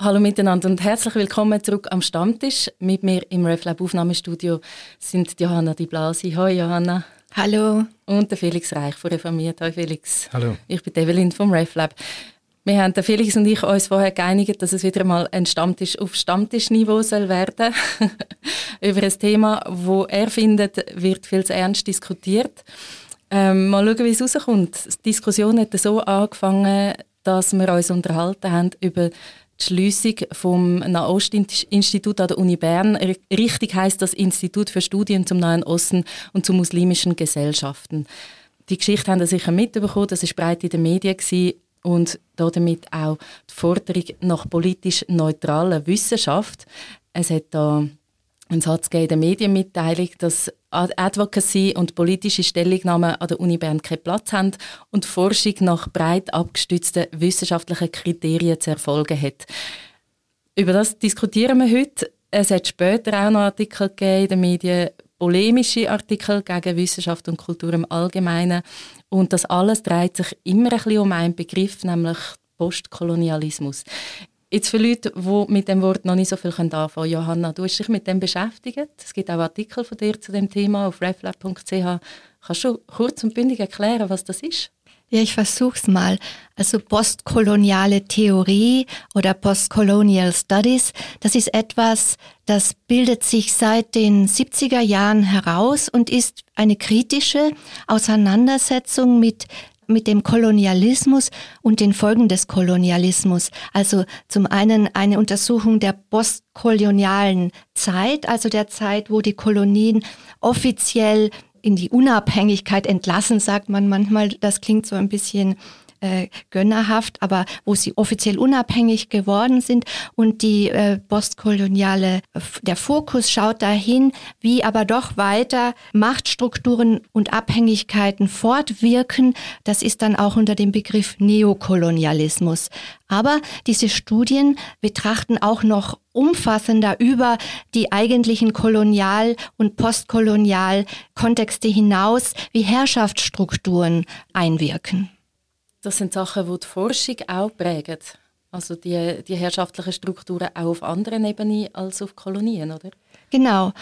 Hallo miteinander und herzlich willkommen zurück am Stammtisch. Mit mir im RefLab Aufnahmestudio sind Johanna Di Blasi. Hallo Johanna. Hallo. Und der Felix Reich von Reformiert. Hallo Felix. Hallo. Ich bin Evelyn vom RefLab. Wir haben, der Felix und ich, uns vorher geeinigt, dass es wieder mal ein Stammtisch auf Stammtischniveau soll werden über ein Thema, wo er findet, wird viel zu ernst diskutiert. Ähm, mal schauen, wie es rauskommt. Die Diskussion hat so angefangen, dass wir uns unterhalten haben über die Schliessung vom Nahostinstitut an der Uni Bern. Richtig heißt das Institut für Studien zum Nahen Osten und zu muslimischen Gesellschaften. Die Geschichte haben Sie sicher mitbekommen, das war breit in den Medien und damit auch die Forderung nach politisch neutraler Wissenschaft. Es hat da einen Satz in der Medienmitteilung, dass Advocacy und politische Stellungnahmen an der Uni Bern keinen Platz haben und Forschung nach breit abgestützten wissenschaftlichen Kriterien zu erfolgen hat. Über das diskutieren wir heute. Es hat später auch noch Artikel gegeben in den Medien, polemische Artikel gegen Wissenschaft und Kultur im Allgemeinen. Und das alles dreht sich immer ein bisschen um einen Begriff, nämlich Postkolonialismus. Jetzt für Leute, die mit dem Wort noch nicht so viel anfangen können, Johanna, du hast dich mit dem beschäftigt. Es gibt auch Artikel von dir zu dem Thema auf reflab.ch. Kannst du kurz und bündig erklären, was das ist? Ja, ich versuch's mal. Also postkoloniale Theorie oder Postcolonial Studies, das ist etwas, das bildet sich seit den 70er Jahren heraus und ist eine kritische Auseinandersetzung mit mit dem Kolonialismus und den Folgen des Kolonialismus. Also zum einen eine Untersuchung der postkolonialen Zeit, also der Zeit, wo die Kolonien offiziell in die Unabhängigkeit entlassen, sagt man manchmal. Das klingt so ein bisschen äh, gönnerhaft, aber wo sie offiziell unabhängig geworden sind und die äh, postkoloniale, der Fokus schaut dahin, wie aber doch weiter Machtstrukturen und Abhängigkeiten fortwirken. Das ist dann auch unter dem Begriff Neokolonialismus. Aber diese Studien betrachten auch noch umfassender über die eigentlichen Kolonial- und Postkolonial-Kontexte hinaus, wie Herrschaftsstrukturen einwirken. Das sind Sachen, die die Forschung auch prägen. Also die, die herrschaftlichen Strukturen auch auf anderen Ebenen als auf Kolonien, oder? Genau.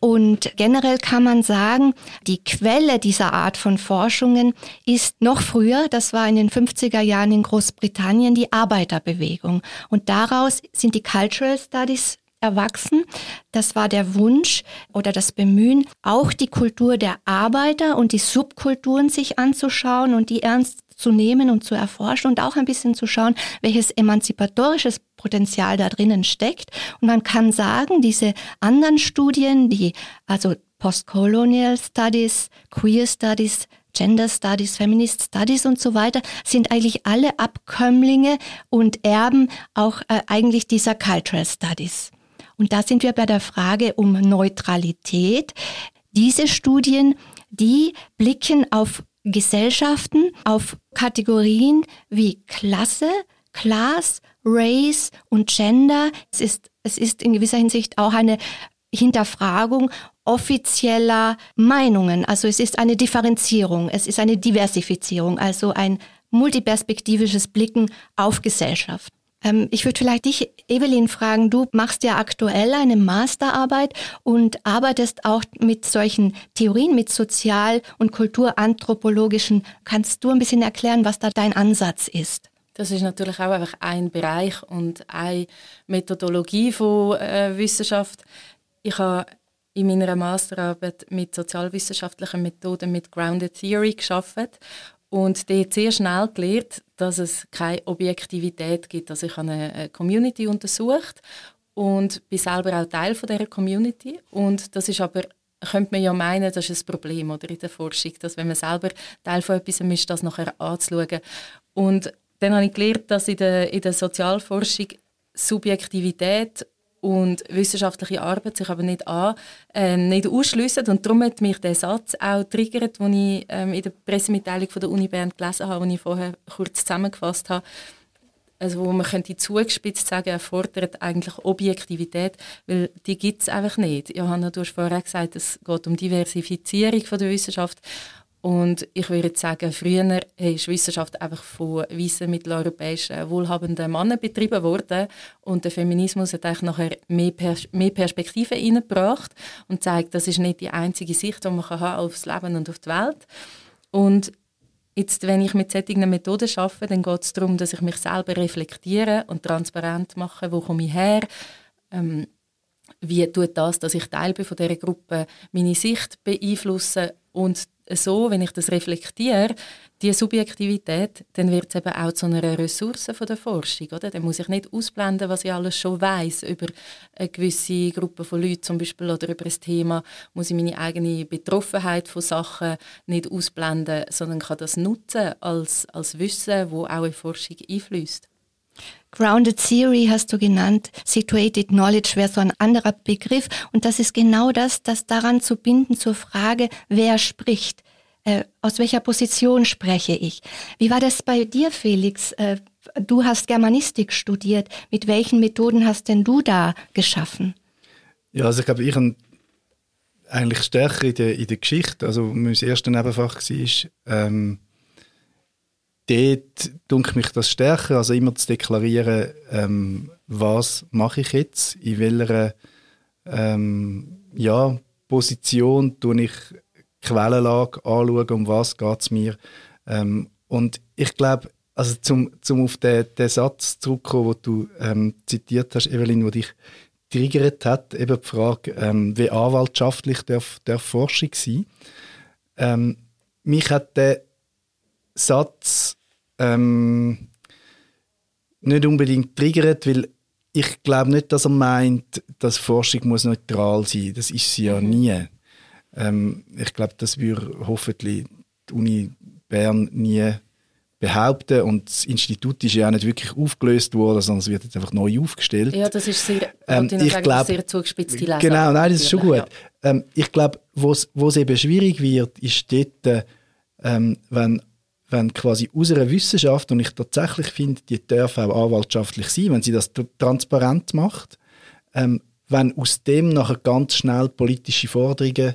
Und generell kann man sagen, die Quelle dieser Art von Forschungen ist noch früher, das war in den 50er Jahren in Großbritannien, die Arbeiterbewegung. Und daraus sind die Cultural Studies erwachsen. Das war der Wunsch oder das Bemühen, auch die Kultur der Arbeiter und die Subkulturen sich anzuschauen und die ernst zu nehmen und zu erforschen und auch ein bisschen zu schauen, welches emanzipatorisches Potenzial da drinnen steckt. Und man kann sagen, diese anderen Studien, die also Postcolonial Studies, Queer Studies, Gender Studies, Feminist Studies und so weiter, sind eigentlich alle Abkömmlinge und Erben auch äh, eigentlich dieser Cultural Studies. Und da sind wir bei der Frage um Neutralität. Diese Studien, die blicken auf Gesellschaften auf Kategorien wie Klasse, Class, Race und Gender. Es ist, es ist in gewisser Hinsicht auch eine Hinterfragung offizieller Meinungen. Also es ist eine Differenzierung, es ist eine Diversifizierung, also ein multiperspektivisches Blicken auf Gesellschaft. Ähm, ich würde vielleicht dich, Evelyn, fragen, du machst ja aktuell eine Masterarbeit und arbeitest auch mit solchen Theorien, mit sozial- und kulturanthropologischen. Kannst du ein bisschen erklären, was da dein Ansatz ist? Das ist natürlich auch einfach ein Bereich und eine Methodologie von äh, Wissenschaft. Ich habe in meiner Masterarbeit mit sozialwissenschaftlichen Methoden mit Grounded Theory geschaffen und dort sehr schnell gelernt, dass es keine Objektivität gibt. Also ich habe eine Community untersucht und bin selber auch Teil von dieser Community. Und das ist aber, könnte man ja meinen, das ist ein Problem oder, in der Forschung, dass wenn man selber Teil von etwas ist, das nachher anzuschauen. Und dann habe ich gelernt, dass in der, in der Sozialforschung Subjektivität und wissenschaftliche Arbeit sich aber nicht an, äh, nicht ausschliessen. Und darum hat mich der Satz auch triggert, den ich ähm, in der Pressemitteilung von der Uni Bern gelesen habe, den ich vorher kurz zusammengefasst habe. Also wo man könnte zugespitzt sagen, er fordert eigentlich Objektivität, weil die gibt es einfach nicht. Johanna, du hast vorher gesagt, es geht um Diversifizierung von der Wissenschaft Und ich würde sagen, früher ist Wissenschaft einfach von weißen mitteleuropäischen wohlhabenden Männern betrieben worden und der Feminismus hat eigentlich nachher mehr, Pers mehr Perspektive reingebracht und zeigt, das ist nicht die einzige Sicht, die man haben aufs Leben und auf die Welt. Und Jetzt, wenn ich mit solchen Methoden arbeite, dann geht es darum, dass ich mich selber reflektiere und transparent mache, wo komme ich her, ähm, wie tut das, dass ich Teil bin von dieser Gruppe, meine Sicht beeinflussen und so, wenn ich das reflektiere, die Subjektivität, dann wird es eben auch zu einer Ressource von der Forschung, oder? Dann muss ich nicht ausblenden, was ich alles schon weiß über eine gewisse Gruppe von Leuten zum Beispiel oder über ein Thema, muss ich meine eigene Betroffenheit von Sachen nicht ausblenden, sondern kann das nutzen als, als Wissen, wo auch in Forschung einfließt. Grounded Theory hast du genannt, Situated Knowledge wäre so ein anderer Begriff und das ist genau das, das daran zu binden zur Frage, wer spricht, äh, aus welcher Position spreche ich. Wie war das bei dir, Felix? Äh, du hast Germanistik studiert. Mit welchen Methoden hast denn du da geschaffen? Ja, also ich glaube, ich habe eigentlich stärker in der, in der Geschichte, also mein erstes Nebenfach war, ähm, dort dunkt mich das stärker, also immer zu deklarieren, ähm, was mache ich jetzt, in welcher ähm, ja, Position tue ich Quellenlage anschauen, um was geht es mir. Ähm, und ich glaube, also zum, zum auf den, den Satz zurückzukommen, den du ähm, zitiert hast, Evelyn, der dich triggert hat, eben die Frage, ähm, wie anwaltschaftlich darf, darf Forschung sein. Ähm, mich hat der Satz ähm, nicht unbedingt triggert, weil ich glaube nicht, dass er meint, dass Forschung muss neutral sein muss. Das ist sie ja mhm. nie. Ähm, ich glaube, das würde hoffentlich die Uni Bern nie behaupten und das Institut ist ja auch nicht wirklich aufgelöst worden, sondern es wird jetzt einfach neu aufgestellt. Ja, das ist sehr, ähm, ich glaub, sehr zugespitzte Lesung. Genau, nein, das ist schon gut. Ja. Ähm, ich glaube, wo es eben schwierig wird, ist dort, ähm, wenn wenn quasi aus einer Wissenschaft, und ich tatsächlich finde, die darf auch anwaltschaftlich sein, wenn sie das transparent macht, ähm, wenn aus dem nachher ganz schnell politische Forderungen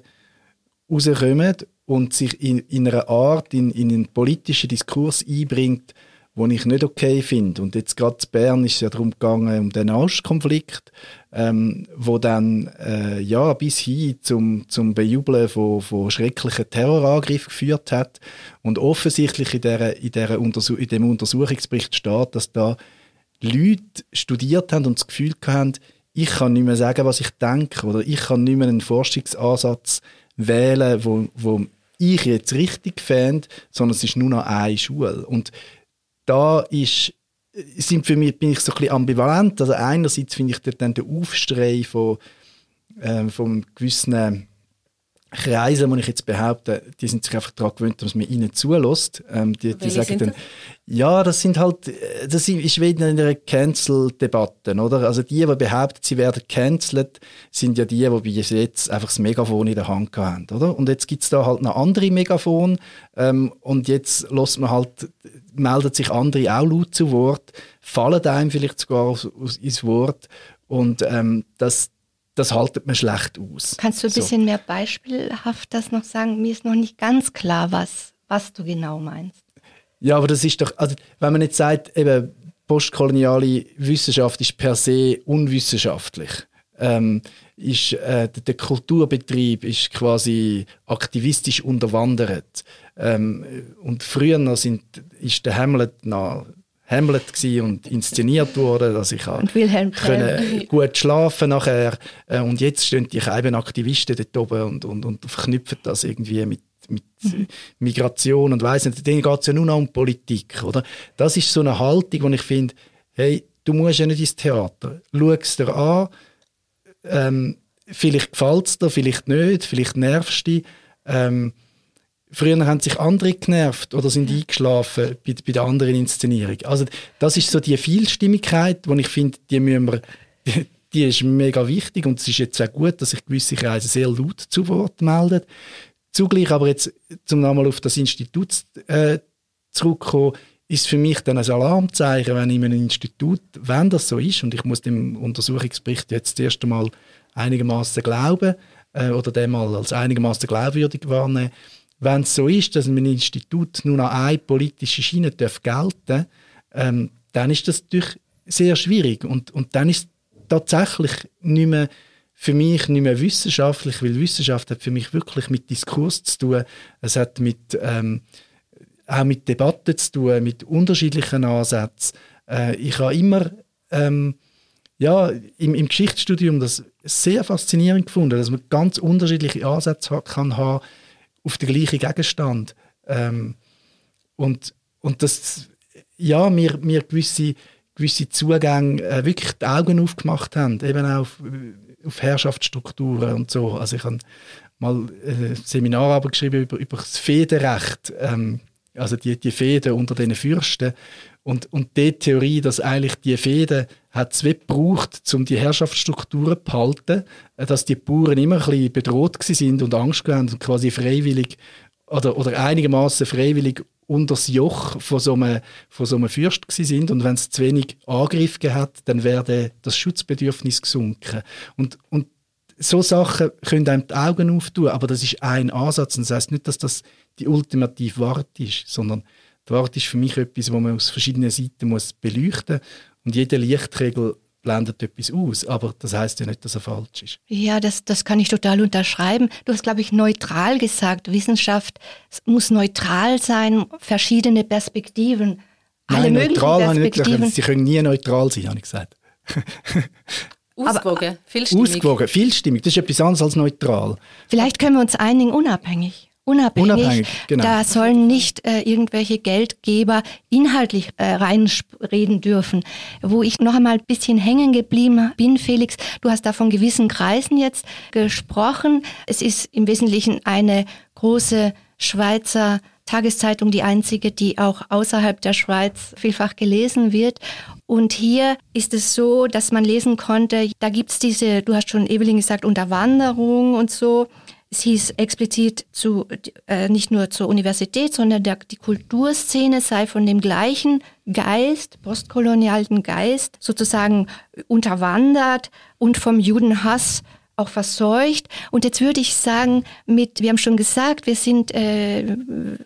rauskommen und sich in, in einer Art, in, in einen politischen Diskurs einbringt, den ich nicht okay finde. Und jetzt gerade in Bern ist es ja darum gegangen, um den Ostkonflikt, ähm, wo dann äh, ja, bis hin zum, zum Bejubeln von, von schrecklichen Terrorangriffen geführt hat. Und offensichtlich in, der, in, der Untersuch in dem Untersuchungsbericht steht, dass da Leute studiert haben und das Gefühl haben, ich kann nicht mehr sagen, was ich denke, oder ich kann nicht mehr einen Forschungsansatz wählen, wo, wo ich jetzt richtig fände, sondern es ist nur noch eine Schule. Und da ist, sind für mich, bin ich so ein bisschen ambivalent. Also einerseits finde ich dann den Aufstrei von, äh, von gewissen Kreise, die ich jetzt behaupte, die sind sich einfach daran gewöhnt, dass man ihnen zulässt. Ähm, die, die sagen dann, ja, das sind halt, das ist wieder in einer Cancel-Debatte, oder? Also die, die behaupten, sie werden cancelled, sind ja die, die bis jetzt einfach das Megafon in der Hand haben, oder? Und jetzt gibt es da halt noch andere Megafon ähm, und jetzt lässt man halt, melden sich andere auch laut zu Wort, fallen einem vielleicht sogar ins Wort und ähm, das das haltet man schlecht aus. Kannst du ein bisschen mehr beispielhaft das noch sagen? Mir ist noch nicht ganz klar, was, was du genau meinst. Ja, aber das ist doch, also wenn man jetzt sagt, eben postkoloniale Wissenschaft ist per se unwissenschaftlich, ähm, ist äh, der Kulturbetrieb ist quasi aktivistisch unterwandert. Ähm, und früher sind, ist der Hamlet noch Hamlet und inszeniert wurde, dass ich können gut schlafen nachher. Äh, und jetzt stehen die eben Aktivisten dort oben und, und, und verknüpfen das irgendwie mit, mit mhm. Migration und weiss nicht, denen geht es ja nur noch um Politik, oder? Das ist so eine Haltung, wo ich finde, hey, du musst ja nicht ins Theater, schau es dir an, ähm, vielleicht gefällt es dir, vielleicht nicht, vielleicht nervst du dich, ähm, Früher haben sich andere genervt oder sind eingeschlafen bei, bei der anderen Inszenierung. Also das ist so die Vielstimmigkeit, wo ich finde, die müssen wir, die, die ist mega wichtig und es ist jetzt auch gut, dass sich gewisse Kreise sehr laut zu Wort melden. Zugleich aber jetzt, zum nochmal auf das Institut äh, zurückkommen, ist für mich dann ein Alarmzeichen, wenn in einem Institut, wenn das so ist, und ich muss dem Untersuchungsbericht jetzt das erste Mal einigermaßen glauben, äh, oder den mal als einigermaßen glaubwürdig wahrnehmen, wenn es so ist, dass ein Institut nur noch eine politische Schiene darf gelten ähm, dann ist das natürlich sehr schwierig. Und, und dann ist tatsächlich nicht mehr für mich nicht mehr wissenschaftlich, weil Wissenschaft hat für mich wirklich mit Diskurs zu tun. Es hat mit, ähm, auch mit Debatten zu tun, mit unterschiedlichen Ansätzen. Äh, ich habe immer ähm, ja, im, im Geschichtsstudium das sehr faszinierend gefunden, dass man ganz unterschiedliche Ansätze kann haben auf den gleichen Gegenstand. Ähm, und, und das, ja, mir, mir gewisse, gewisse Zugänge äh, wirklich die Augen aufgemacht haben, eben auch auf, auf Herrschaftsstrukturen und so. Also ich habe mal äh, Seminararbeit geschrieben über, über das Federrecht, ähm, also die, die Fäden unter den Fürsten und, und die Theorie, dass eigentlich die Fäden hat es gebraucht, um die Herrschaftsstrukturen zu behalten, äh, dass die Bauern immer ein bisschen bedroht sind und Angst hatten und quasi freiwillig oder, oder einigermaßen freiwillig unter das Joch von so einem, von so einem Fürst sind und wenn es zu wenig Angriff hat, dann wäre das Schutzbedürfnis gesunken. Und, und so Sachen können einem die Augen auftun, aber das ist ein Ansatz. Und das heißt nicht, dass das die ultimative Wahrheit ist, sondern die Wahrheit ist für mich etwas, wo man aus verschiedenen Seiten muss beleuchten muss. Und jede Lichtregel blendet etwas aus, aber das heißt ja nicht, dass er falsch ist. Ja, das, das kann ich total unterschreiben. Du hast, glaube ich, neutral gesagt. Wissenschaft muss neutral sein, verschiedene Perspektiven, alle Nein, möglichen neutral Perspektiven. Nicht, sie können nie neutral sein, habe ich gesagt. Ausgewogen, vielstimmig. Ausgewogen, vielstimmig, das ist etwas anderes als neutral. Vielleicht können wir uns einigen, unabhängig unabhängig. unabhängig genau. Da sollen nicht äh, irgendwelche Geldgeber inhaltlich äh, reinreden dürfen. Wo ich noch einmal ein bisschen hängen geblieben bin, Felix, du hast da von gewissen Kreisen jetzt gesprochen. Es ist im Wesentlichen eine große Schweizer Tageszeitung, die einzige, die auch außerhalb der Schweiz vielfach gelesen wird. Und hier ist es so, dass man lesen konnte, da gibt es diese, du hast schon Evelyn gesagt, Unterwanderung und so. Es hieß explizit zu, äh, nicht nur zur Universität, sondern der, die Kulturszene sei von dem gleichen Geist, postkolonialen Geist, sozusagen unterwandert und vom Judenhass auch verseucht. Und jetzt würde ich sagen, mit, wir haben schon gesagt, wir sind äh,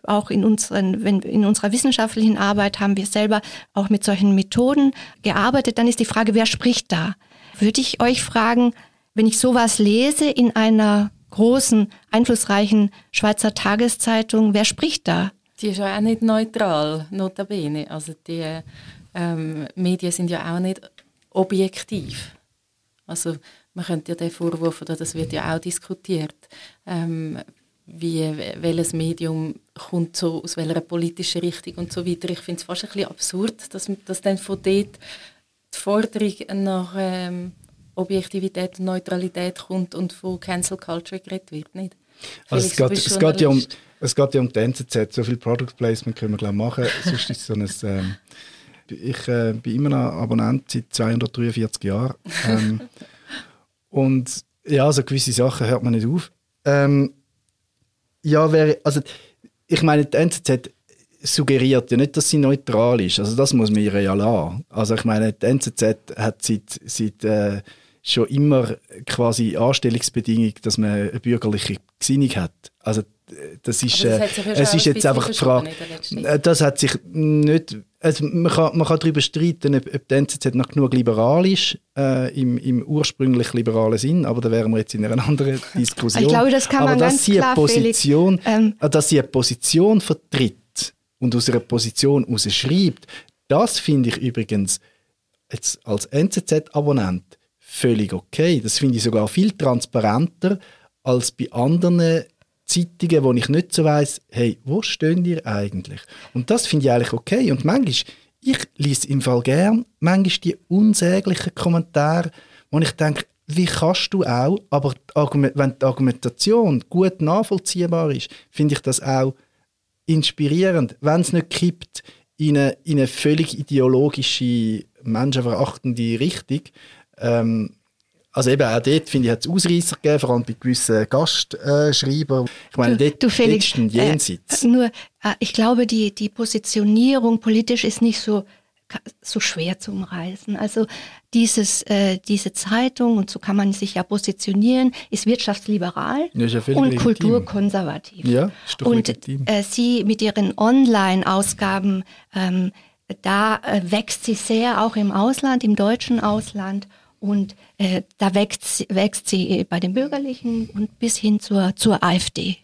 auch in, unseren, wenn, in unserer wissenschaftlichen Arbeit haben wir selber auch mit solchen Methoden gearbeitet. Dann ist die Frage, wer spricht da? Würde ich euch fragen, wenn ich sowas lese in einer großen, einflussreichen Schweizer Tageszeitung. Wer spricht da? Die ist ja auch nicht neutral, notabene. Also die ähm, Medien sind ja auch nicht objektiv. Also man könnte ja den Vorwurf, oder das wird ja auch diskutiert, ähm, wie welches Medium kommt so aus welcher politischen Richtung und so weiter. Ich finde es fast ein bisschen absurd, dass, dass dann von dort die Forderung nach ähm, Objektivität und Neutralität kommt und von Cancel Culture geredet wird, nicht? Also es, geht, es, geht ja um, es geht ja um die NZZ, so viel Product Placement können wir glaube machen, sonst ist so ein... Ähm, ich äh, bin immer noch Abonnent seit 243 Jahren ähm, und ja, so gewisse Sachen hört man nicht auf. Ähm, ja, wäre, also ich meine, die NZZ suggeriert ja nicht, dass sie neutral ist. Also das muss man ihr ja lassen. Also ich meine, die NZZ hat seit, seit äh, schon immer quasi Anstellungsbedingung, dass man eine bürgerliche Gesinnung hat. Also das ist, das äh, es ist jetzt einfach die Frage, äh, das hat sich nicht, also man kann, man kann darüber streiten, ob, ob die NZZ noch genug liberal ist, äh, im, im ursprünglich liberalen Sinn, aber da wären wir jetzt in einer anderen Diskussion. Ich glaube, das kann man aber ganz sie klar, Position, ähm, äh, Dass sie eine Position vertritt und aus einer Position heraus schreibt, das finde ich übrigens jetzt als NZZ-Abonnent völlig okay. Das finde ich sogar viel transparenter als bei anderen Zeitungen, wo ich nicht so weiß, hey, wo stehen ihr eigentlich? Und das finde ich eigentlich okay. Und manchmal, ich lese im Fall gern, manchmal die unsäglichen Kommentare, wo ich denke, wie kannst du auch, aber wenn die Argumentation gut nachvollziehbar ist, finde ich das auch inspirierend. Wenn es nicht kippt in eine, in eine völlig ideologische, menschenverachtende Richtung, ähm, also eben auch dort, finde ich, hat es Ausreißer gegeben, vor allem bei gewissen Gastschreibern. ich meine, du, dort, du Felix, dort ist ein Jenseits. Äh, nur, äh, ich glaube, die, die Positionierung politisch ist nicht so so schwer zu umreißen. Also dieses, äh, diese Zeitung, und so kann man sich ja positionieren, ist wirtschaftsliberal ist ja und legitim. kulturkonservativ. Ja, und legitim. äh, sie mit ihren Online-Ausgaben, ähm, da äh, wächst sie sehr, auch im Ausland, im deutschen Ausland. Und äh, da wächst, sie- wächst sie bei den Bürgerlichen und bis hin zur, zur AfD.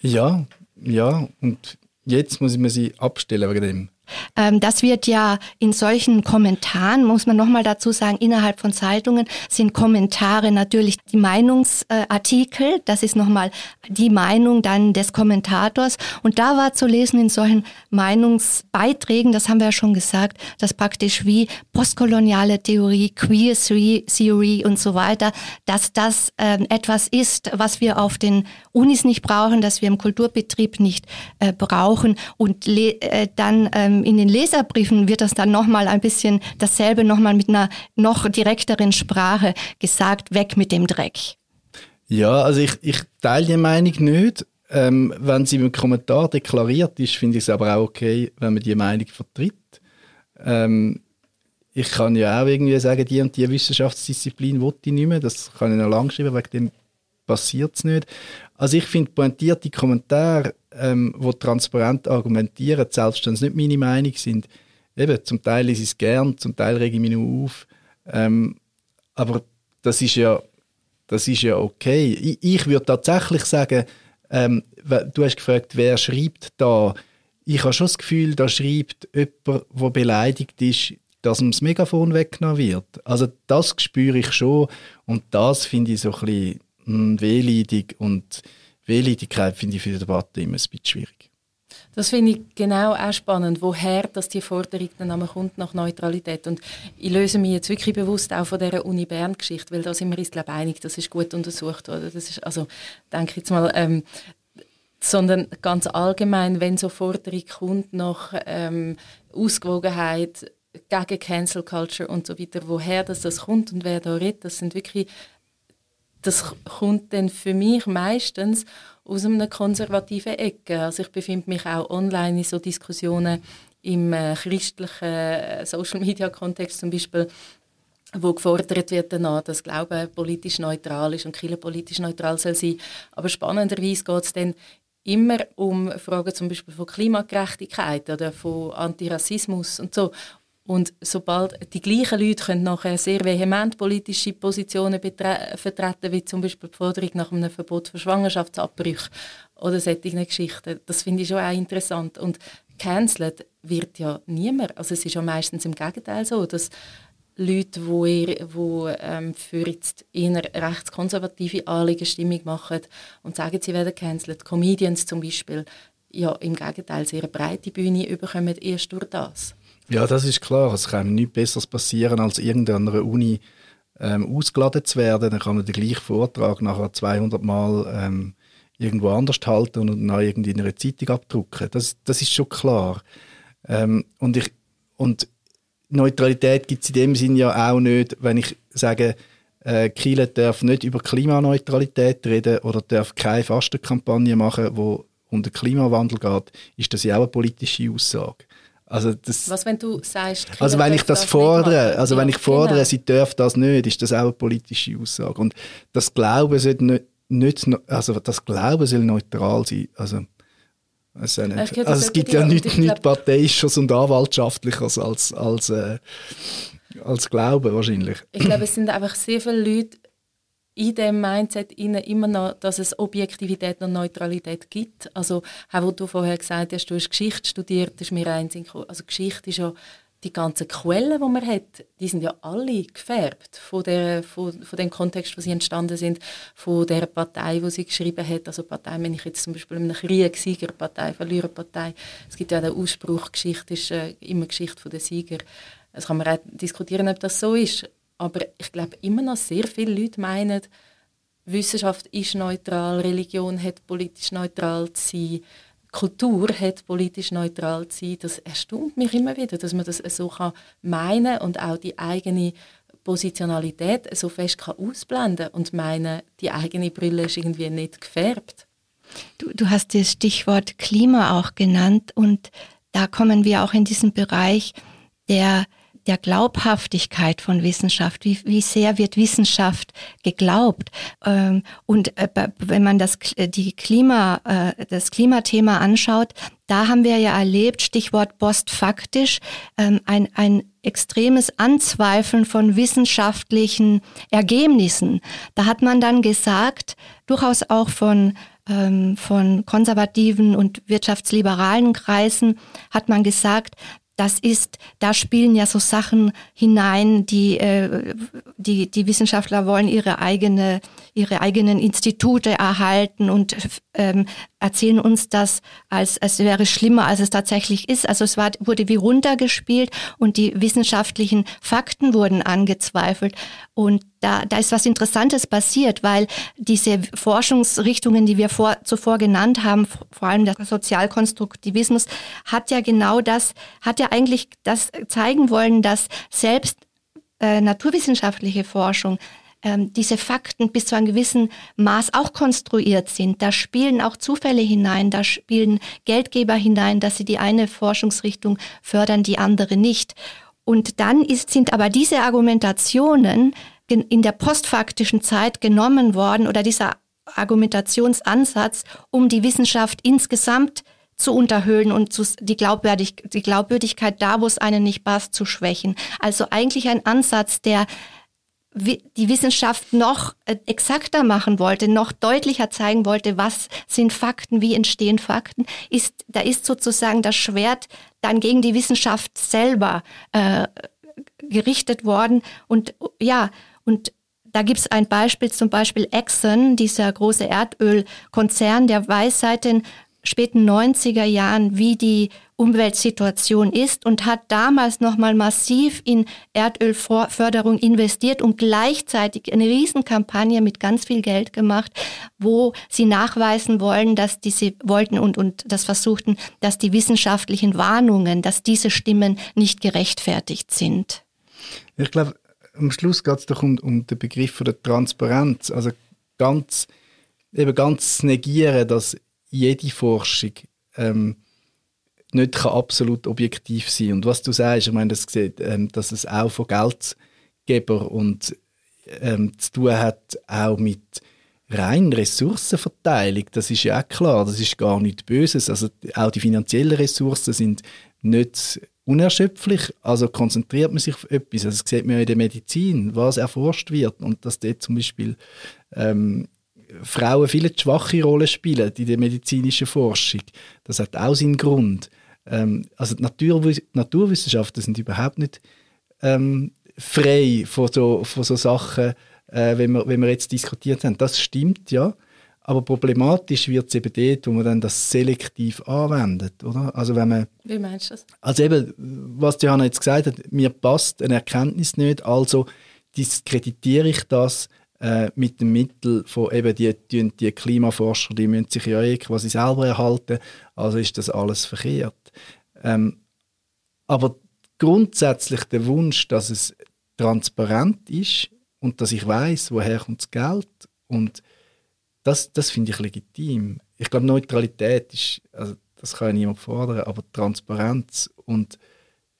Ja, ja, und jetzt muss man sie abstellen wegen dem. Ähm, das wird ja in solchen Kommentaren, muss man nochmal dazu sagen, innerhalb von Zeitungen sind Kommentare natürlich die Meinungsartikel. Das ist nochmal die Meinung dann des Kommentators. Und da war zu lesen in solchen Meinungsbeiträgen, das haben wir ja schon gesagt, dass praktisch wie postkoloniale Theorie, Queer Theory und so weiter, dass das ähm, etwas ist, was wir auf den Unis nicht brauchen, dass wir im Kulturbetrieb nicht äh, brauchen. Und äh, dann ähm, in den Leserbriefen wird das dann nochmal ein bisschen dasselbe nochmal mit einer noch direkteren Sprache gesagt, weg mit dem Dreck. Ja, also ich, ich teile die Meinung nicht. Ähm, wenn sie im Kommentar deklariert ist, finde ich es aber auch okay, wenn man die Meinung vertritt. Ähm, ich kann ja auch irgendwie sagen, die und die Wissenschaftsdisziplin will ich nicht mehr. Das kann ich noch lang schreiben, wegen dem passiert es nicht. Also ich finde pointierte Kommentare, ähm, die transparent argumentieren, selbst wenn es nicht meine Meinung sind, eben, zum Teil ist es gern, zum Teil rege ich mich nur auf. Ähm, aber das ist ja, das ist ja okay. Ich, ich würde tatsächlich sagen, ähm, du hast gefragt, wer schreibt da. Ich habe schon das Gefühl, da schreibt jemand, der beleidigt ist, dass ihm das Megafon weggenommen wird. Also das spüre ich schon und das finde ich so ein bisschen mh, wehleidig und Wehleidigkeit finde ich für die Debatte immer ein bisschen schwierig. Das finde ich genau auch spannend, woher dass die Forderung dann kommt nach Neutralität. Und ich löse mich jetzt wirklich bewusst auch von dieser Uni Bern-Geschichte, weil da sind wir uns, glaube ich, einig, das ist gut untersucht worden. Das ist, also, denke ich jetzt mal, ähm, sondern ganz allgemein, wenn so Forderung kommt nach ähm, Ausgewogenheit gegen Cancel Culture und so weiter, woher das, das kommt und wer da redet, das sind wirklich das kommt dann für mich meistens aus einer konservativen Ecke. Also ich befinde mich auch online in so Diskussionen im äh, christlichen äh, Social-Media-Kontext zum Beispiel, wo gefordert wird dass Glaube politisch neutral ist und Kirche politisch neutral soll sein. Aber spannenderweise geht es dann immer um Fragen zum Beispiel von Klimagerechtigkeit oder von Antirassismus und so. Und sobald die gleichen Leute können nachher sehr vehement politische Positionen vertreten, wie zum Beispiel die Forderung nach einem Verbot von Schwangerschaftsabbrüchen oder solchen Geschichten, das finde ich schon auch interessant. Und cancelled wird ja niemand. Also es ist ja meistens im Gegenteil so, dass Leute, die, eher, die ähm, für jetzt eher rechtskonservative Anliegen Stimmung machen und sagen, sie werden cancelled, Comedians zum Beispiel, ja im Gegenteil sehr breite Bühne überkommen erst durch das. Ja, das ist klar. Es kann nichts Besseres passieren, als irgendeiner Uni ähm, ausgeladen zu werden. Dann kann man den gleichen Vortrag nachher 200 Mal ähm, irgendwo anders halten und dann irgendwie in einer Zeitung abdrucken. Das, das ist schon klar. Ähm, und, ich, und Neutralität gibt es in dem Sinn ja auch nicht, wenn ich sage, äh, Kiel darf nicht über Klimaneutralität reden oder darf keine Fastenkampagne machen, wo um den Klimawandel geht, ist das ja auch eine politische Aussage. Also das, Was, wenn du sagst, also Kinder wenn ich dürfen das fordere, also wenn Ja, ich fordere, genau. sie darf das nicht, ist das auch eine politische Aussage. Und das Glauben sollte nicht, nicht also das Glauben soll neutral sein. Also, nicht. gehöre also es gibt ja nichts ich nicht Parteiisches und Anwaltschaftliches als, als, äh, als Glauben wahrscheinlich. Ich glaube, es sind einfach sehr viele Leute in dem Mindset inne immer noch, dass es Objektivität und Neutralität gibt. Also, auch wo du vorher gesagt hast, du hast Geschichte studiert, ist mir eins in Also Geschichte ist ja die ganzen Quellen, die man hat, die sind ja alle gefärbt von, der, von, von dem Kontext, wo sie entstanden sind, von der Partei, wo sie geschrieben hat. Also Partei, wenn ich jetzt zum Beispiel in einer Kriegssiegerpartei, Verliererpartei, es gibt ja den Ausspruch, Geschichte ist äh, immer Geschichte der Sieger. Das kann man auch diskutieren, ob das so ist. Aber ich glaube immer noch sehr viele Leute meinen, Wissenschaft ist neutral, Religion hat politisch neutral zu sein, Kultur hat politisch neutral zu sein. Das erstaunt mich immer wieder, dass man das so kann meinen und auch die eigene Positionalität so fest kann ausblenden und meinen, die eigene Brille ist irgendwie nicht gefärbt. Du, du hast das Stichwort Klima auch genannt und da kommen wir auch in diesen Bereich der der Glaubhaftigkeit von Wissenschaft. Wie, wie sehr wird Wissenschaft geglaubt? Ähm, und äh, wenn man das, die Klima, äh, das Klimathema anschaut, da haben wir ja erlebt, Stichwort postfaktisch, ähm, ein, ein extremes Anzweifeln von wissenschaftlichen Ergebnissen. Da hat man dann gesagt, durchaus auch von ähm, von konservativen und wirtschaftsliberalen Kreisen hat man gesagt, das ist, da spielen ja so Sachen hinein, die, äh, die, die Wissenschaftler wollen ihre eigene, ihre eigenen Institute erhalten und ähm, erzählen uns das, als, als wäre es schlimmer, als es tatsächlich ist. Also es war, wurde wie runtergespielt und die wissenschaftlichen Fakten wurden angezweifelt. Und da, da ist was Interessantes passiert, weil diese Forschungsrichtungen, die wir vor, zuvor genannt haben, vor allem der Sozialkonstruktivismus, hat ja genau das, hat ja eigentlich das zeigen wollen, dass selbst äh, naturwissenschaftliche Forschung ähm, diese Fakten bis zu einem gewissen Maß auch konstruiert sind. Da spielen auch Zufälle hinein, da spielen Geldgeber hinein, dass sie die eine Forschungsrichtung fördern, die andere nicht. Und dann ist, sind aber diese Argumentationen in der postfaktischen Zeit genommen worden oder dieser Argumentationsansatz, um die Wissenschaft insgesamt zu unterhöhlen und zu, die, Glaubwürdig, die Glaubwürdigkeit da, wo es einen nicht passt, zu schwächen. Also eigentlich ein Ansatz, der die Wissenschaft noch äh, exakter machen wollte, noch deutlicher zeigen wollte, was sind Fakten, wie entstehen Fakten, ist, da ist sozusagen das Schwert dann gegen die Wissenschaft selber äh, gerichtet worden. Und ja, und da gibt es ein Beispiel, zum Beispiel Exxon, dieser große Erdölkonzern, der weiß seit den späten 90er Jahren, wie die Umweltsituation ist und hat damals nochmal massiv in Erdölförderung investiert und gleichzeitig eine Riesenkampagne mit ganz viel Geld gemacht, wo sie nachweisen wollen, dass diese wollten und, und das versuchten, dass die wissenschaftlichen Warnungen, dass diese Stimmen nicht gerechtfertigt sind. Ich glaube, am Schluss geht es doch um, um den Begriff der Transparenz. Also ganz, eben ganz negieren, dass jede Forschung ähm, nicht kann absolut objektiv sein Und was du sagst, ich meine, das sieht, ähm, dass es auch von Geldgeber und ähm, zu tun hat, auch mit rein Ressourcenverteilung, das ist ja auch klar, das ist gar nichts Böses. Also auch die finanziellen Ressourcen sind nicht unerschöpflich, also konzentriert man sich auf etwas. Das sieht man ja in der Medizin, was erforscht wird und dass dort zum Beispiel ähm, Frauen viele schwache Rolle spielen in der medizinischen Forschung. Das hat auch seinen Grund. Ähm, also Natur Naturwissenschaften sind überhaupt nicht ähm, frei von so, von so Sachen, äh, wenn, wir, wenn wir jetzt diskutiert haben. Das stimmt, ja. Aber problematisch wird es eben dort, wo man dann das selektiv anwendet, oder? Also wenn man, Wie meinst du das? Also eben, was Johanna jetzt gesagt hat, mir passt eine Erkenntnis nicht, also diskreditiere ich das äh, mit dem Mittel von eben die, die, die Klimaforscher, die müssen sich ja eh quasi selber erhalten, also ist das alles verkehrt. Ähm, aber grundsätzlich der Wunsch, dass es transparent ist und dass ich weiß, woher kommt das Geld und das, das finde ich legitim. Ich glaube, Neutralität ist, also das kann ja niemand fordern, aber Transparenz und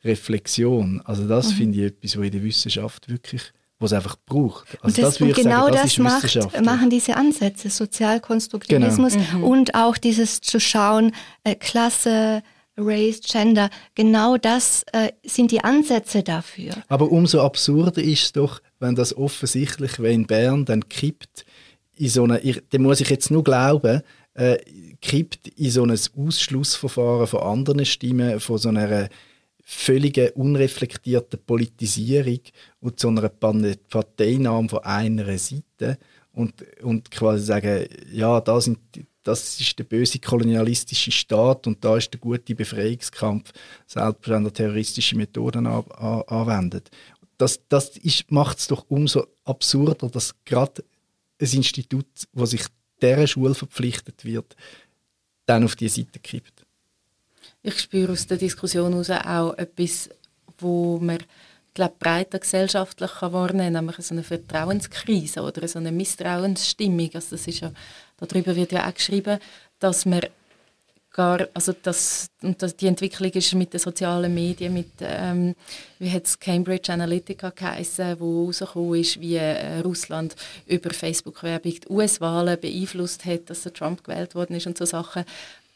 Reflexion, also das mhm. finde ich etwas, was in der Wissenschaft wirklich was einfach braucht. Also und, das, und genau sagen, das, das macht, machen diese Ansätze, Sozialkonstruktivismus genau. mhm. und auch dieses zu schauen, äh, Klasse, Race, Gender, genau das äh, sind die Ansätze dafür. Aber umso absurder ist es doch, wenn das offensichtlich, wenn in Bern dann kippt, in so eine, ich, dem muss ich jetzt nur glauben, äh, kippt in so ein Ausschlussverfahren von anderen Stimmen, von so einer völlige unreflektierte Politisierung und zu einer Parteinahme von einer Seite und, und quasi sagen, ja, da sind, das ist der böse kolonialistische Staat und da ist der gute Befreiungskampf, selbst wenn er terroristische Methoden an, an, anwendet. Das, das macht es doch umso absurder, dass gerade ein Institut, das sich dieser Schule verpflichtet wird, dann auf die Seite kippt ich spüre aus der Diskussion heraus auch etwas, wo man glaube breiter gesellschaftlich kann wahrnehmen, nämlich so eine Vertrauenskrise oder eine Misstrauensstimmung. Also das ist ja, darüber wird ja auch geschrieben, dass man gar, also das, und das, die Entwicklung ist mit den sozialen Medien, mit, ähm, wie hat es Cambridge Analytica geheißen, wo rausgekommen ist, wie äh, Russland über Facebook-Werbung die US-Wahlen beeinflusst hat, dass der Trump gewählt worden ist und so Sachen,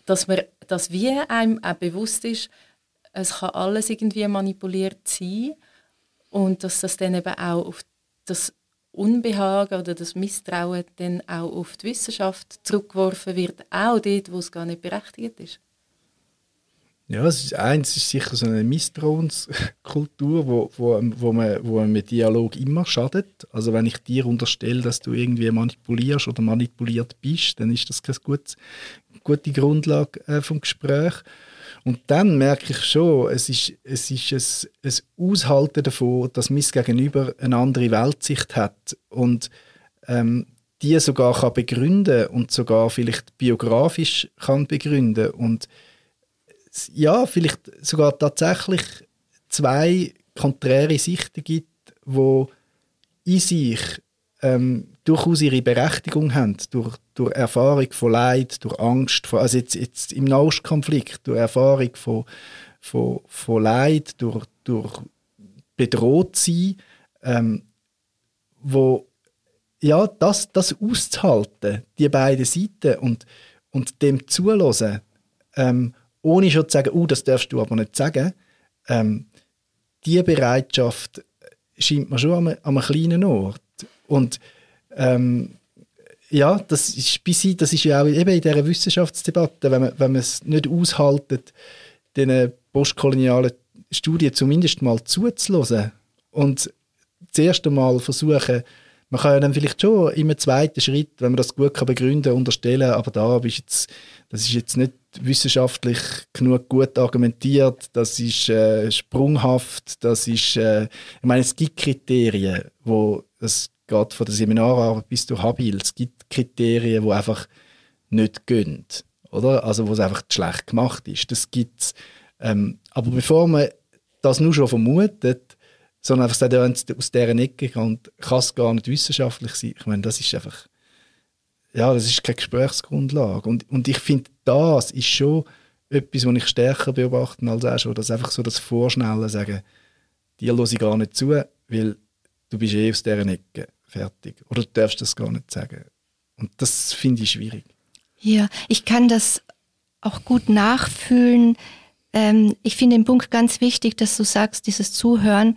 dass man, dass wie einem auch bewusst ist, es kann alles irgendwie manipuliert sein und dass das dann eben auch auf das Unbehagen oder das Misstrauen dann auch auf die Wissenschaft zurückgeworfen wird, auch dort, wo es gar nicht berechtigt ist? Ja, es ist, eins ist sicher so eine Misstrauenskultur, wo, wo, wo, man, wo einem Dialog immer schadet. Also wenn ich dir unterstelle, dass du irgendwie manipulierst oder manipuliert bist, dann ist das keine gute, gute Grundlage äh, vom Gespräch. Und dann merke ich schon, es ist, es ist ein, ein Aushalten davon, dass mein Gegenüber eine andere Weltsicht hat und ähm, die sogar kann begründen und sogar vielleicht biografisch kann begründen und ja, vielleicht sogar tatsächlich zwei konträre Sichten gibt, wo in sich ähm, durchaus ihre Berechtigung haben, durch, durch Erfahrung von Leid, durch Angst, von, also jetzt, jetzt im Nahostkonflikt, durch Erfahrung von, von, von Leid, durch, durch bedroht sein, ähm, wo ja, das, das auszuhalten, die beiden Seiten und, und dem zulassen, ähm, ohne schon zu sagen, oh, das darfst du aber nicht sagen, ähm, die Bereitschaft scheint mir schon an einem, kleinen Ort. Und ähm, ja, das ist, das ist ja auch eben in dieser Wissenschaftsdebatte, wenn man, wenn man es nicht aushaltet, diesen postkolonialen Studien zumindest mal zuzulassen und das erste Mal versuchen, man kann ja dann vielleicht schon im zweiten Schritt, wenn man das gut kann begründen unterstellen, aber da bist jetzt, das ist jetzt nicht wissenschaftlich genug gut argumentiert, das ist äh, sprunghaft, das ist, äh, ich meine, es gibt Kriterien, wo das geht von der Seminararbeit bis zu Habil, es gibt Kriterien, die einfach nicht gehen, oder? Also wo es einfach schlecht gemacht ist, das gibt's. Ähm, aber bevor man das nur schon vermutet, sondern einfach sagt, ja, aus dieser Ecke kommt, kann es gar nicht wissenschaftlich sein. Ich meine, das ist einfach, ja, das ist keine Gesprächsgrundlage. Und, und ich finde, das ist schon etwas, was ich stärker beobachte als auch schon, dass einfach so das Vorschnellen sagen, dir höre ich gar nicht zu, weil du bist eh aus dieser Ecke fertig. Oder du darfst das gar nicht sagen. Und das finde ich schwierig. Ja, ich kann das auch gut nachfühlen. Ähm, ich finde den Punkt ganz wichtig, dass du sagst, dieses Zuhören.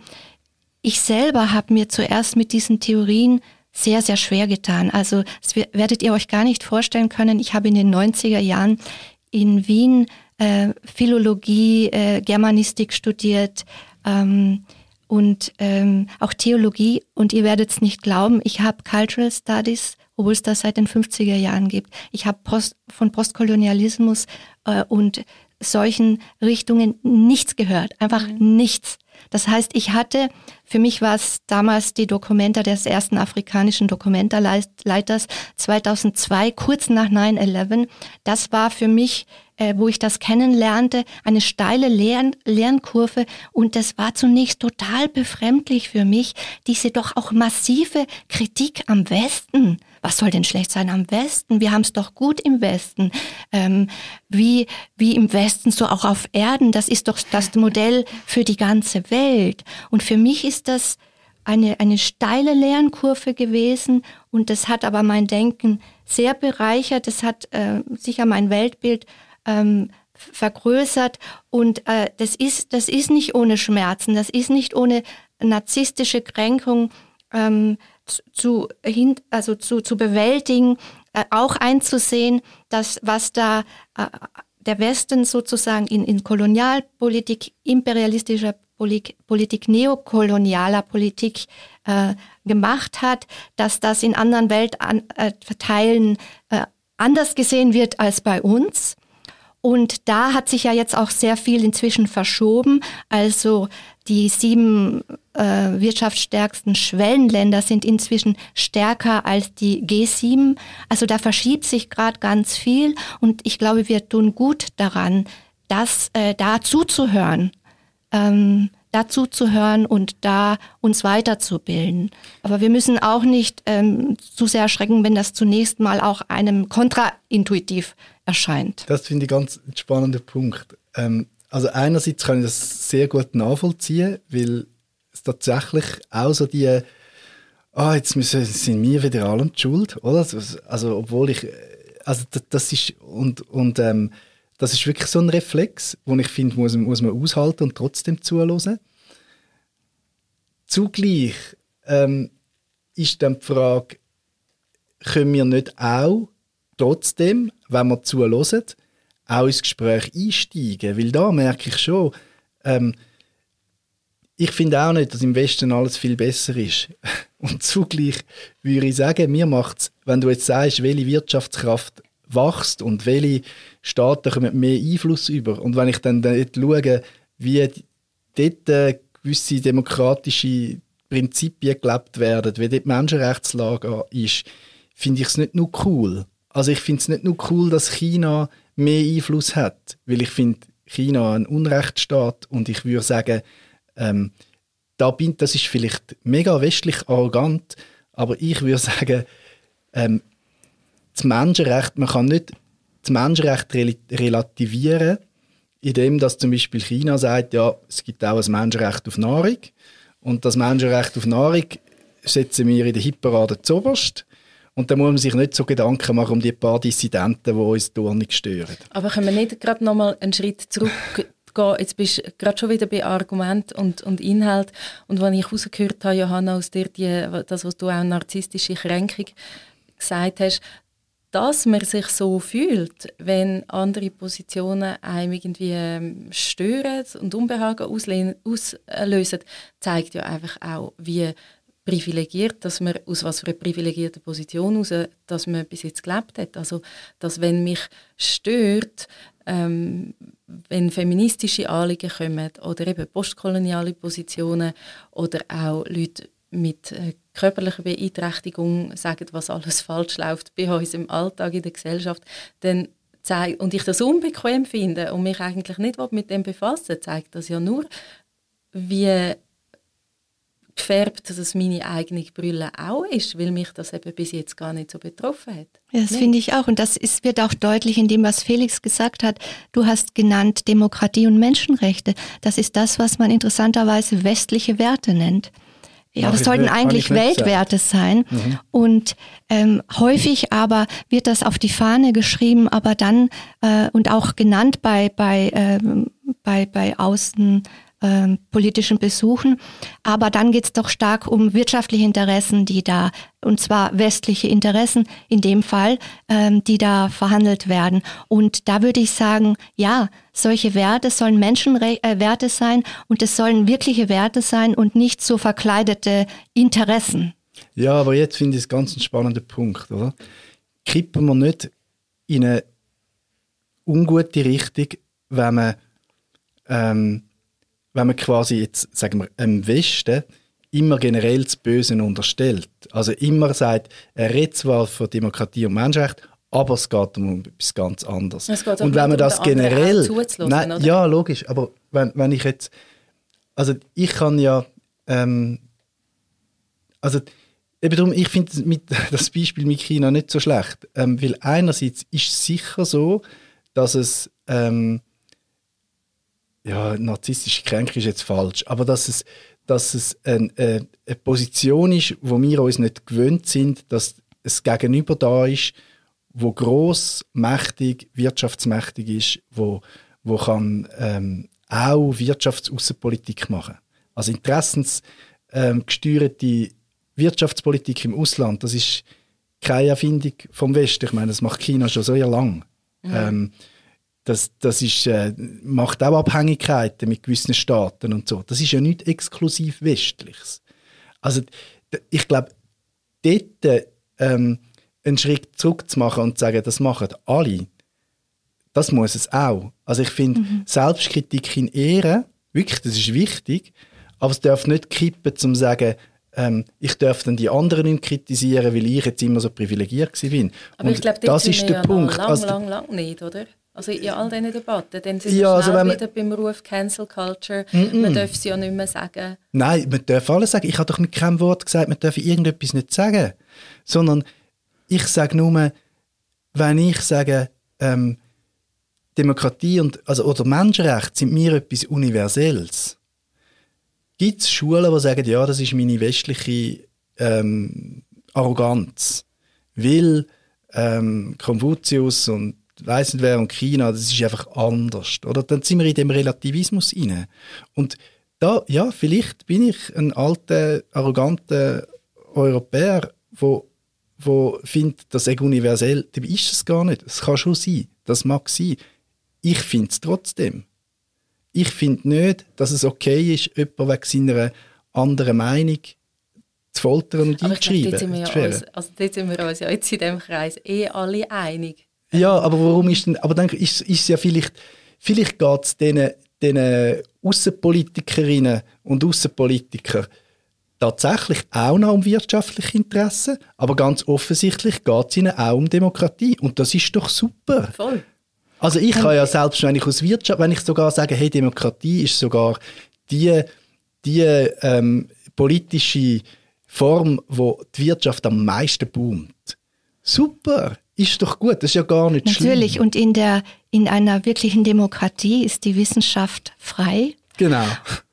Ich selber habe mir zuerst mit diesen Theorien sehr, sehr schwer getan. Also das werdet ihr euch gar nicht vorstellen können. Ich habe in den 90er Jahren in Wien äh, Philologie, äh, Germanistik studiert, ähm, und ähm, auch Theologie. Und ihr werdet es nicht glauben, ich habe Cultural Studies, obwohl es das seit den 50er Jahren gibt. Ich habe Post, von Postkolonialismus äh, und solchen Richtungen nichts gehört, einfach mhm. nichts. Das heißt, ich hatte, für mich war es damals die Dokumenta des ersten afrikanischen Dokumentarleiters 2002, kurz nach 9-11. Das war für mich äh, wo ich das kennenlernte, eine steile Lern Lernkurve und das war zunächst total befremdlich für mich, diese doch auch massive Kritik am Westen. Was soll denn schlecht sein am Westen? Wir haben es doch gut im Westen. Ähm, wie, wie im Westen, so auch auf Erden. Das ist doch das Modell für die ganze Welt. Und für mich ist das eine, eine steile Lernkurve gewesen und das hat aber mein Denken sehr bereichert. Das hat äh, sicher mein Weltbild ähm, vergrößert. Und äh, das, ist, das ist nicht ohne Schmerzen, das ist nicht ohne narzisstische Kränkung ähm, zu, also zu, zu bewältigen, äh, auch einzusehen, dass was da äh, der Westen sozusagen in, in Kolonialpolitik, imperialistischer Politik, Politik neokolonialer Politik äh, gemacht hat, dass das in anderen Weltteilen äh, anders gesehen wird als bei uns. Und da hat sich ja jetzt auch sehr viel inzwischen verschoben. Also die sieben äh, wirtschaftsstärksten Schwellenländer sind inzwischen stärker als die G7. Also da verschiebt sich gerade ganz viel und ich glaube, wir tun gut daran, das äh, da zuzuhören. Ähm, dazu zu hören und da uns weiterzubilden. Aber wir müssen auch nicht ähm, zu sehr erschrecken, wenn das zunächst mal auch einem kontraintuitiv erscheint. Das finde ich ganz spannender Punkt. Ähm, also einerseits kann ich das sehr gut nachvollziehen, weil es tatsächlich auch so die ah, jetzt müssen, sind wir wieder allem die schuld, oder? Also, obwohl ich, also das, das ist, und, und ähm, das ist wirklich so ein Reflex, den ich finde, muss, muss man aushalten und trotzdem zuhören. Zugleich ähm, ist dann die Frage, können wir nicht auch trotzdem, wenn wir zuhören, auch ins Gespräch einsteigen? Weil da merke ich schon, ähm, ich finde auch nicht, dass im Westen alles viel besser ist. Und zugleich würde ich sagen, mir macht es, wenn du jetzt sagst, welche Wirtschaftskraft wächst und welche Staaten kommen mehr Einfluss über. Und wenn ich dann dort schaue, wie dort äh, gewisse demokratische Prinzipien gelebt werden, wie dort die Menschenrechtslage ist, finde ich es nicht nur cool. Also ich finde es nicht nur cool, dass China mehr Einfluss hat, weil ich finde China ein Unrechtsstaat und ich würde sagen, ähm, da bin, das ist vielleicht mega westlich arrogant, aber ich würde sagen, ähm, das Menschenrecht, man kann nicht das Menschenrecht relativieren, indem dass zum Beispiel China sagt, ja, es gibt auch ein Menschenrecht auf Nahrung und das Menschenrecht auf Nahrung setzen wir in der Hitparade zuoberst. Und da muss man sich nicht so Gedanken machen um die paar Dissidenten, die uns nicht stören. Aber können wir nicht gerade noch mal einen Schritt zurückgehen? Jetzt bist du gerade schon wieder bei Argument und, und Inhalt. Und wenn ich rausgehört habe, Johanna, aus dir, die, das, was du auch narzisstische Kränkung gesagt hast, dass man sich so fühlt, wenn andere Positionen einem irgendwie ähm, stören und Unbehagen auslösen, zeigt ja einfach auch, wie privilegiert, dass man aus was für einer privilegierten Position heraus, dass man bis jetzt gelebt hat. Also, dass wenn mich stört, ähm, wenn feministische Anliegen kommen oder eben postkoloniale Positionen oder auch Leute mit äh, körperlicher Beeinträchtigung sagen, was alles falsch läuft bei uns im Alltag in der Gesellschaft, dann und ich das unbequem finde und mich eigentlich nicht mit dem befassen, zeigt das ja nur, wie gefärbt dass meine eigene Brille auch ist, weil mich das eben bis jetzt gar nicht so betroffen hat. Ja, das finde ich auch. Und das ist, wird auch deutlich in dem, was Felix gesagt hat. Du hast genannt Demokratie und Menschenrechte. Das ist das, was man interessanterweise westliche Werte nennt. Ja, das sollten eigentlich Weltwerte sein. Mhm. Und ähm, häufig aber wird das auf die Fahne geschrieben, aber dann äh, und auch genannt bei bei äh, bei bei Außen ähm, politischen Besuchen. Aber dann geht es doch stark um wirtschaftliche Interessen, die da, und zwar westliche Interessen in dem Fall, ähm, die da verhandelt werden. Und da würde ich sagen, ja, solche Werte sollen Menschenwerte äh, sein und es sollen wirkliche Werte sein und nicht so verkleidete Interessen. Ja, aber jetzt finde ich es ganz ein spannender Punkt, oder? Kippen wir nicht in eine ungute Richtung, wenn man ähm, wenn man quasi jetzt, sagen wir, im Westen immer generell das Böse unterstellt. Also immer sagt, er redet zwar von Demokratie und Menschenrecht, aber es geht um etwas ganz anderes. und wenn man das um generell, nein, oder? ja logisch, aber wenn, wenn ich jetzt, also ich kann ja, ähm, also eben darum, ich finde das Beispiel mit China nicht so schlecht, ähm, weil einerseits ist es sicher so, dass es ähm, ja, narzisstische Kränkung ist jetzt falsch, aber dass es, dass es ein, äh, eine Position ist, wo wir uns nicht gewöhnt sind, dass es Gegenüber da ist, wo groß, mächtig, wirtschaftsmächtig ist, wo, wo kann ähm, auch Wirtschaftsaußenpolitik machen. Also interessensgesteuerte ähm, Wirtschaftspolitik im Ausland, das ist keine Erfindung vom Westen. Ich meine, das macht China schon sehr lang. Mhm. Ähm, das, das ist, äh, macht auch Abhängigkeiten mit gewissen Staaten und so. Das ist ja nicht exklusiv Westliches. Also ich glaube, dort ähm, einen Schritt zurück zu machen und zu sagen, das machen alle, das muss es auch. Also ich finde, mhm. Selbstkritik in Ehre, wirklich, das ist wichtig, aber es darf nicht kippen, zum zu sagen, ähm, ich darf dann die anderen nicht kritisieren, weil ich jetzt immer so privilegiert bin. Aber und ich glaube, das ist der ja Punkt. Lang, also, lang, lang nicht, oder? Also in all diesen Debatten, dann sind Ja, wir also schnell wieder beim Ruf Cancel Culture. Man darf es ja nicht mehr sagen. Nein, man darf alles sagen. Ich habe doch mit keinem Wort gesagt, man darf irgendetwas nicht sagen. Sondern ich sage nur, wenn ich sage, ähm, Demokratie und, also, oder Menschenrechte sind mir etwas Universelles, gibt es Schulen, die sagen, ja, das ist meine westliche ähm, Arroganz. Weil ähm, Konfuzius und weiss nicht wer und China, das ist einfach anders. Oder? Dann sind wir in dem Relativismus inne. Und da, ja, vielleicht bin ich ein alter, arroganter Europäer, wo, wo findet, das sei universell. Dabei ist es gar nicht. Es kann schon sein. Das mag sein. Ich finde es trotzdem. Ich finde nicht, dass es okay ist, jemanden wegen seiner anderen Meinung zu foltern und Aber ich glaube, einzuschreiben. dort sind, wir ja uns, also dort sind wir uns ja jetzt in diesem Kreis eh alle einig. Ja, aber warum ist denn, aber dann ist, ist ja vielleicht, vielleicht geht es diesen, diesen Außenpolitikerinnen und Außenpolitikern tatsächlich auch noch um wirtschaftliche Interessen, aber ganz offensichtlich geht es ihnen auch um Demokratie und das ist doch super. Voll. Also ich kann ja selbst, wenn ich aus Wirtschaft, wenn ich sogar sage, hey, Demokratie ist sogar die, die ähm, politische Form, wo die Wirtschaft am meisten boomt. Super, ist doch gut, das ist ja gar nicht Natürlich, schlimm. und in, der, in einer wirklichen Demokratie ist die Wissenschaft frei. Genau.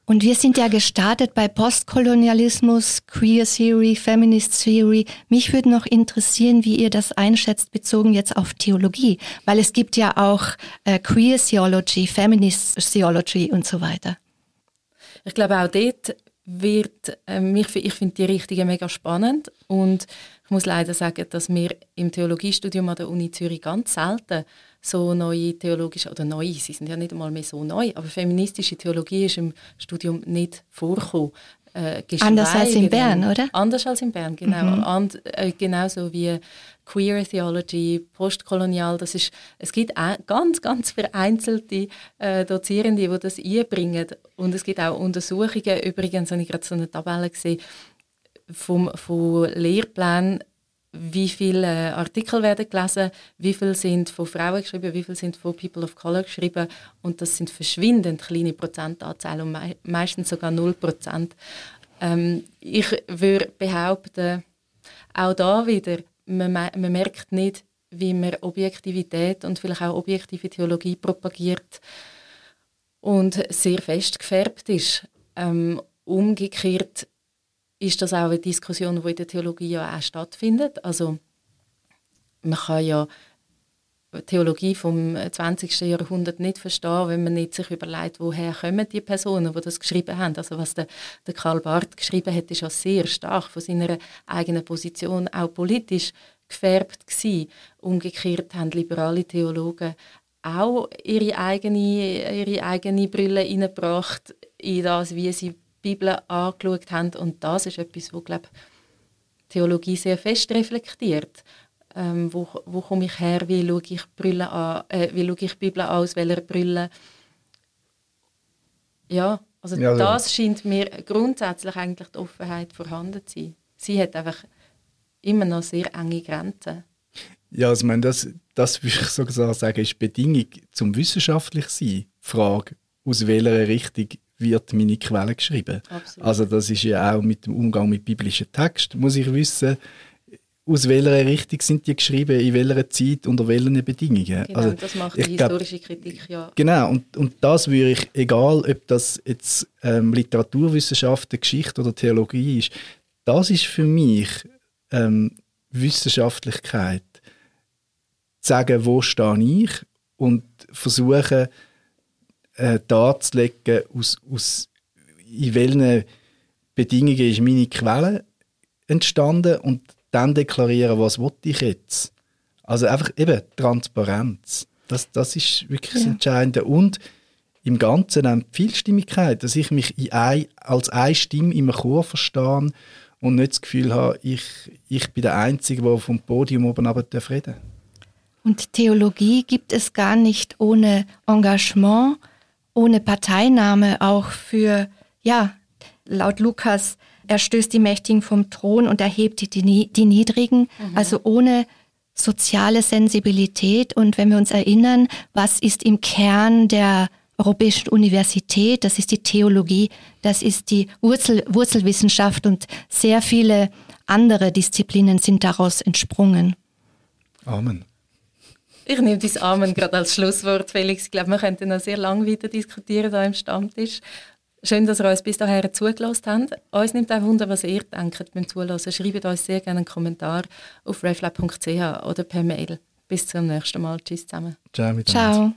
Und wir sind ja gestartet bei Postkolonialismus, Queer Theory, Feminist Theory. Mich würde noch interessieren, wie ihr das einschätzt, bezogen jetzt auf Theologie. Weil es gibt ja auch äh, Queer Theology, Feminist Theology und so weiter. Ich glaube, auch dort wird, ähm, ich, ich finde die Richtung mega spannend und ich muss leider sagen, dass wir im Theologiestudium an der Uni Zürich ganz selten so neue theologische, oder neue, sie sind ja nicht einmal mehr so neu, aber feministische Theologie ist im Studium nicht vorgekommen. Äh, Anders als in Bern, oder? Anders als in Bern, genau. And, äh, genauso wie Queer Theology, Postkolonial, das ist, es gibt ganz, ganz vereinzelte äh, Dozierende, die das einbringen. Und es gibt auch Untersuchungen, übrigens habe ich gerade so eine Tabelle gesehen, vom, von Lehrplänen, wie viele äh, Artikel werden gelesen, wie viele sind von Frauen geschrieben, wie viele sind von People of Color geschrieben und das sind verschwindend kleine Prozentanzahlen und mei meistens sogar 0 Prozent. Ähm, ich würde behaupten, auch da wieder, man, man merkt nicht, wie man Objektivität und vielleicht auch objektive Theologie propagiert und sehr fest gefärbt ist. Ähm, umgekehrt ist das auch eine Diskussion, die in der Theologie ja auch stattfindet. Also man kann ja Theologie vom 20. Jahrhundert nicht verstehen, wenn man nicht sich überlegt, woher kommen die Personen, die das geschrieben haben. Also was der, der Karl Barth geschrieben hat, ist ja sehr stark von seiner eigenen Position auch politisch gefärbt gewesen. Umgekehrt haben liberale Theologen auch ihre eigene, ihre eigene Brille hineingebracht in das, wie sie die Bibel angeschaut haben. Und das ist etwas, wo, glaube Theologie sehr fest reflektiert. Ähm, wo, wo komme ich her, wie schaue ich, Brille an, äh, wie schaue ich die Bibel an, aus welcher Brille. Ja, also Ja, das scheint mir grundsätzlich eigentlich die Offenheit vorhanden zu sein. Sie hat einfach immer noch sehr enge Grenzen. Ja, also ich meine, das, das würde ich sogar sagen, ist Bedingung zum wissenschaftlich sein. Frage, aus welcher Richtung wird meine Quelle geschrieben? Absolut. Also das ist ja auch mit dem Umgang mit biblischen Texten, muss ich wissen, aus welcher Richtung sind die geschrieben, in welcher Zeit, unter welchen Bedingungen. Genau, also, das macht die glaub, historische Kritik ja. Genau, und, und das würde ich, egal ob das jetzt ähm, Literaturwissenschaften, Geschichte oder Theologie ist, das ist für mich ähm, Wissenschaftlichkeit. Zu sagen, wo stehe ich und versuchen, äh, darzulegen, aus, aus, in welchen Bedingungen ist meine Quelle entstanden und dann deklarieren, was ich jetzt. Also einfach eben Transparenz. Das, das ist wirklich das Ja. Entscheidende. Und im Ganzen auch die Vielstimmigkeit, dass ich mich in ein, als eine Stimme im Chor verstehe und nicht das Gefühl habe, ich, ich bin der Einzige, der vom Podium oben darf reden Und Theologie gibt es gar nicht ohne Engagement, ohne Parteinahme, auch für, ja, laut Lukas, er stößt die Mächtigen vom Thron und erhebt die, die, die Niedrigen. Also ohne soziale Sensibilität. Und wenn wir uns erinnern, was ist im Kern der Europäischen Universität, das ist die Theologie, das ist die Wurzel, Wurzelwissenschaft und sehr viele andere Disziplinen sind daraus entsprungen. Amen. Ich nehme das Amen gerade als Schlusswort, Felix. Ich glaube, wir könnten noch sehr lange weiter diskutieren hier im Stammtisch. Schön, dass ihr uns bis dahin zugelassen habt. Uns nimmt auch Wunder, was ihr denkt beim Zuhören. Schreibt uns sehr gerne einen Kommentar auf reflab.ch oder per Mail. Bis zum nächsten Mal. Tschüss zusammen. Ciao. Ciao.